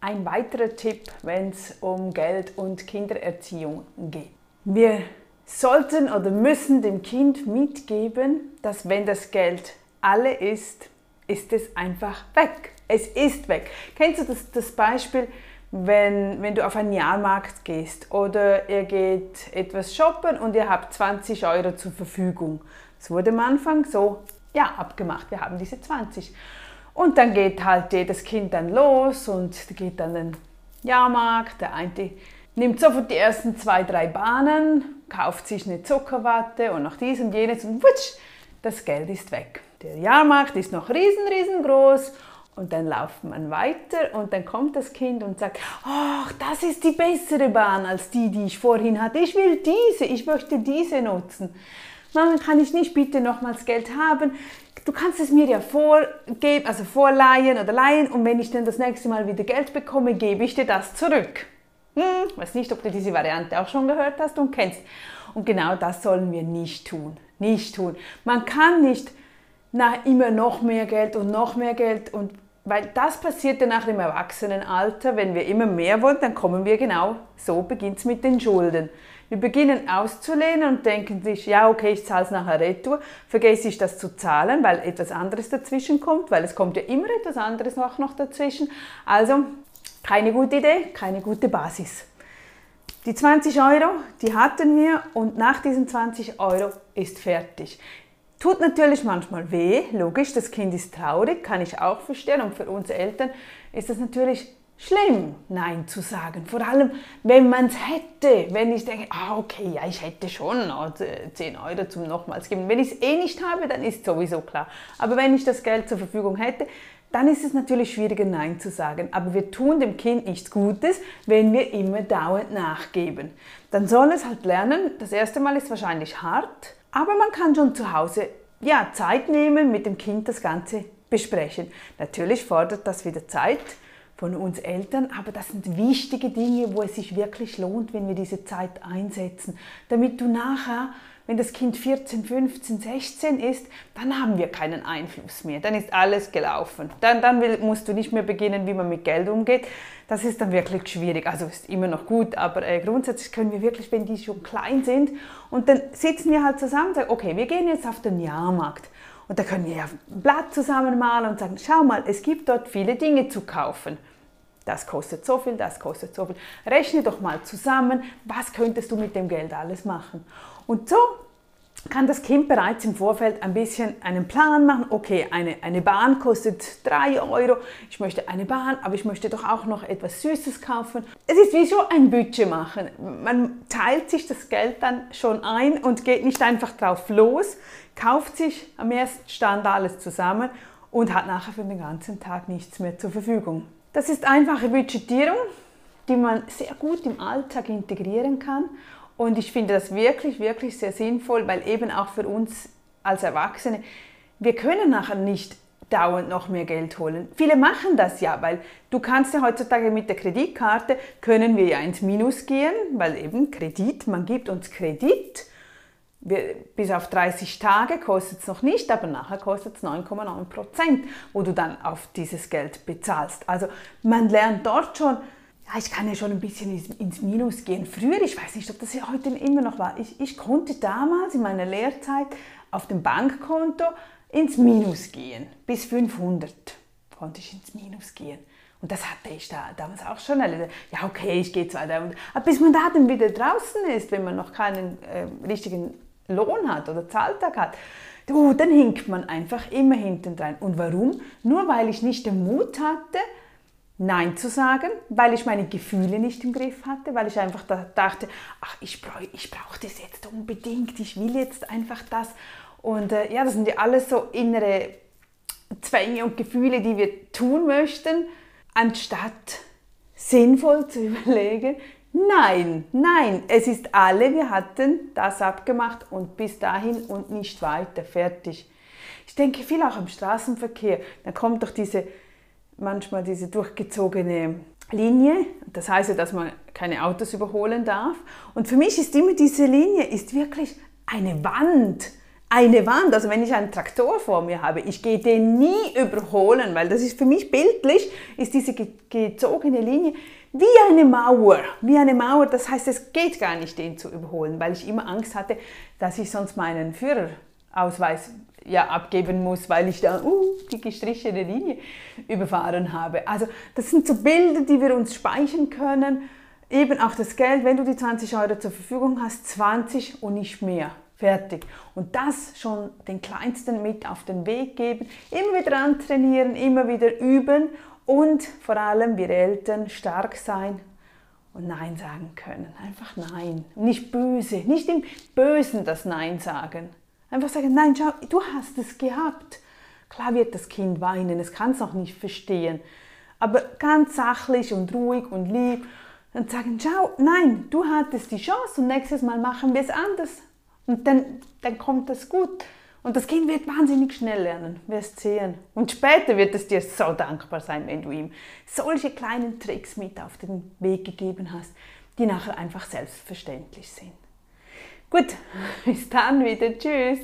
ein weiterer Tipp, wenn es um Geld und Kindererziehung geht. Wir sollten oder müssen dem Kind mitgeben, dass wenn das Geld alle ist, ist es einfach weg. Es ist weg. Kennst du das, das Beispiel, wenn, wenn du auf einen Jahrmarkt gehst oder ihr geht etwas shoppen und ihr habt 20 Euro zur Verfügung. Das wurde am Anfang so ja, abgemacht, wir haben diese 20. Und dann geht halt jedes Kind dann los und geht dann den Jahrmarkt. Der eine nimmt sofort die ersten zwei, drei Bahnen, kauft sich eine Zuckerwatte und noch dies und jenes und wutsch, das Geld ist weg. Der Jahrmarkt ist noch riesen, riesengroß und dann lauft man weiter und dann kommt das Kind und sagt, ach, das ist die bessere Bahn als die, die ich vorhin hatte. Ich will diese, ich möchte diese nutzen. Mama, kann ich nicht bitte nochmals Geld haben? Du kannst es mir ja vorgeben, also vorleihen oder leihen und wenn ich dann das nächste Mal wieder Geld bekomme, gebe ich dir das zurück. Hm, weiß nicht, ob du diese Variante auch schon gehört hast und kennst. Und genau das sollen wir nicht tun. Nicht tun. Man kann nicht nach immer noch mehr Geld und noch mehr Geld und weil das passiert dann auch im Erwachsenenalter, wenn wir immer mehr wollen, dann kommen wir genau, so beginnt es mit den Schulden. Wir beginnen auszulehnen und denken sich, ja okay, ich zahle es nachher retour, vergesse ich das zu zahlen, weil etwas anderes dazwischen kommt, weil es kommt ja immer etwas anderes auch noch dazwischen. Also keine gute Idee, keine gute Basis. Die 20 Euro, die hatten wir und nach diesen 20 Euro ist fertig. Tut natürlich manchmal weh, logisch, das Kind ist traurig, kann ich auch verstehen und für uns Eltern ist es natürlich schlimm, Nein zu sagen. Vor allem, wenn man es hätte. Wenn ich denke, ah, okay, ja, ich hätte schon noch 10 Euro zum nochmals geben. Wenn ich es eh nicht habe, dann ist sowieso klar. Aber wenn ich das Geld zur Verfügung hätte, dann ist es natürlich schwieriger, Nein zu sagen. Aber wir tun dem Kind nichts Gutes, wenn wir immer dauernd nachgeben. Dann soll es halt lernen. Das erste Mal ist wahrscheinlich hart, aber man kann schon zu Hause ja, Zeit nehmen, mit dem Kind das Ganze besprechen. Natürlich fordert das wieder Zeit von uns Eltern, aber das sind wichtige Dinge, wo es sich wirklich lohnt, wenn wir diese Zeit einsetzen, damit du nachher, wenn das Kind 14, 15, 16 ist, dann haben wir keinen Einfluss mehr, dann ist alles gelaufen. Dann, dann musst du nicht mehr beginnen, wie man mit Geld umgeht. Das ist dann wirklich schwierig. Also ist immer noch gut, aber äh, grundsätzlich können wir wirklich, wenn die schon klein sind, und dann sitzen wir halt zusammen und sagen, okay, wir gehen jetzt auf den Jahrmarkt. Und da können wir ja ein Blatt zusammenmalen und sagen, schau mal, es gibt dort viele Dinge zu kaufen. Das kostet so viel, das kostet so viel. Rechne doch mal zusammen, was könntest du mit dem Geld alles machen. Und so kann das Kind bereits im Vorfeld ein bisschen einen Plan machen. Okay, eine, eine Bahn kostet 3 Euro. Ich möchte eine Bahn, aber ich möchte doch auch noch etwas Süßes kaufen. Es ist wie so ein Budget machen. Man teilt sich das Geld dann schon ein und geht nicht einfach drauf los, kauft sich am ersten Stand alles zusammen und hat nachher für den ganzen Tag nichts mehr zur Verfügung. Das ist einfache Budgetierung, die man sehr gut im Alltag integrieren kann und ich finde das wirklich, wirklich sehr sinnvoll, weil eben auch für uns als Erwachsene, wir können nachher nicht dauernd noch mehr Geld holen. Viele machen das ja, weil du kannst ja heutzutage mit der Kreditkarte, können wir ja ins Minus gehen, weil eben Kredit, man gibt uns Kredit, bis auf 30 Tage kostet es noch nicht, aber nachher kostet es 9,9 Prozent, wo du dann auf dieses Geld bezahlst. Also man lernt dort schon, ja, ich kann ja schon ein bisschen ins Minus gehen. Früher, ich weiß nicht, ob das heute immer noch war, ich, ich konnte damals in meiner Lehrzeit auf dem Bankkonto ins Minus gehen. Bis 500 konnte ich ins Minus gehen. Und das hatte ich da damals auch schon erlebt. Ja, okay, ich gehe zwar da. Aber bis man da dann wieder draußen ist, wenn man noch keinen äh, richtigen Lohn hat oder Zahltag hat, uh, dann hinkt man einfach immer hinten dran. Und warum? Nur weil ich nicht den Mut hatte, Nein zu sagen, weil ich meine Gefühle nicht im Griff hatte, weil ich einfach dachte, ach, ich brauche ich brauch das jetzt unbedingt, ich will jetzt einfach das. Und äh, ja, das sind ja alles so innere Zwänge und Gefühle, die wir tun möchten, anstatt sinnvoll zu überlegen, nein, nein, es ist alle, wir hatten das abgemacht und bis dahin und nicht weiter, fertig. Ich denke viel auch im Straßenverkehr, da kommt doch diese manchmal diese durchgezogene Linie. Das heißt ja, dass man keine Autos überholen darf. Und für mich ist immer diese Linie ist wirklich eine Wand. eine Wand, also wenn ich einen Traktor vor mir habe, ich gehe den nie überholen, weil das ist für mich bildlich, ist diese gezogene Linie wie eine Mauer, wie eine Mauer. Das heißt, es geht gar nicht, den zu überholen, weil ich immer Angst hatte, dass ich sonst meinen Führerausweis ja, abgeben muss, weil ich da uh, die gestrichene Linie überfahren habe. Also das sind so Bilder, die wir uns speichern können. Eben auch das Geld, wenn du die 20 Euro zur Verfügung hast, 20 und nicht mehr. Fertig. Und das schon den Kleinsten mit auf den Weg geben, immer wieder antrainieren, immer wieder üben und vor allem wir Eltern stark sein und Nein sagen können. Einfach Nein. Nicht böse, nicht im Bösen das Nein sagen. Einfach sagen, nein, schau, du hast es gehabt. Klar wird das Kind weinen, es kann es noch nicht verstehen. Aber ganz sachlich und ruhig und lieb und sagen, schau, nein, du hattest die Chance und nächstes Mal machen wir es anders. Und dann, dann kommt das gut. Und das Kind wird wahnsinnig schnell lernen, wirst sehen. Und später wird es dir so dankbar sein, wenn du ihm solche kleinen Tricks mit auf den Weg gegeben hast, die nachher einfach selbstverständlich sind. Gut, bis dann wieder. Tschüss.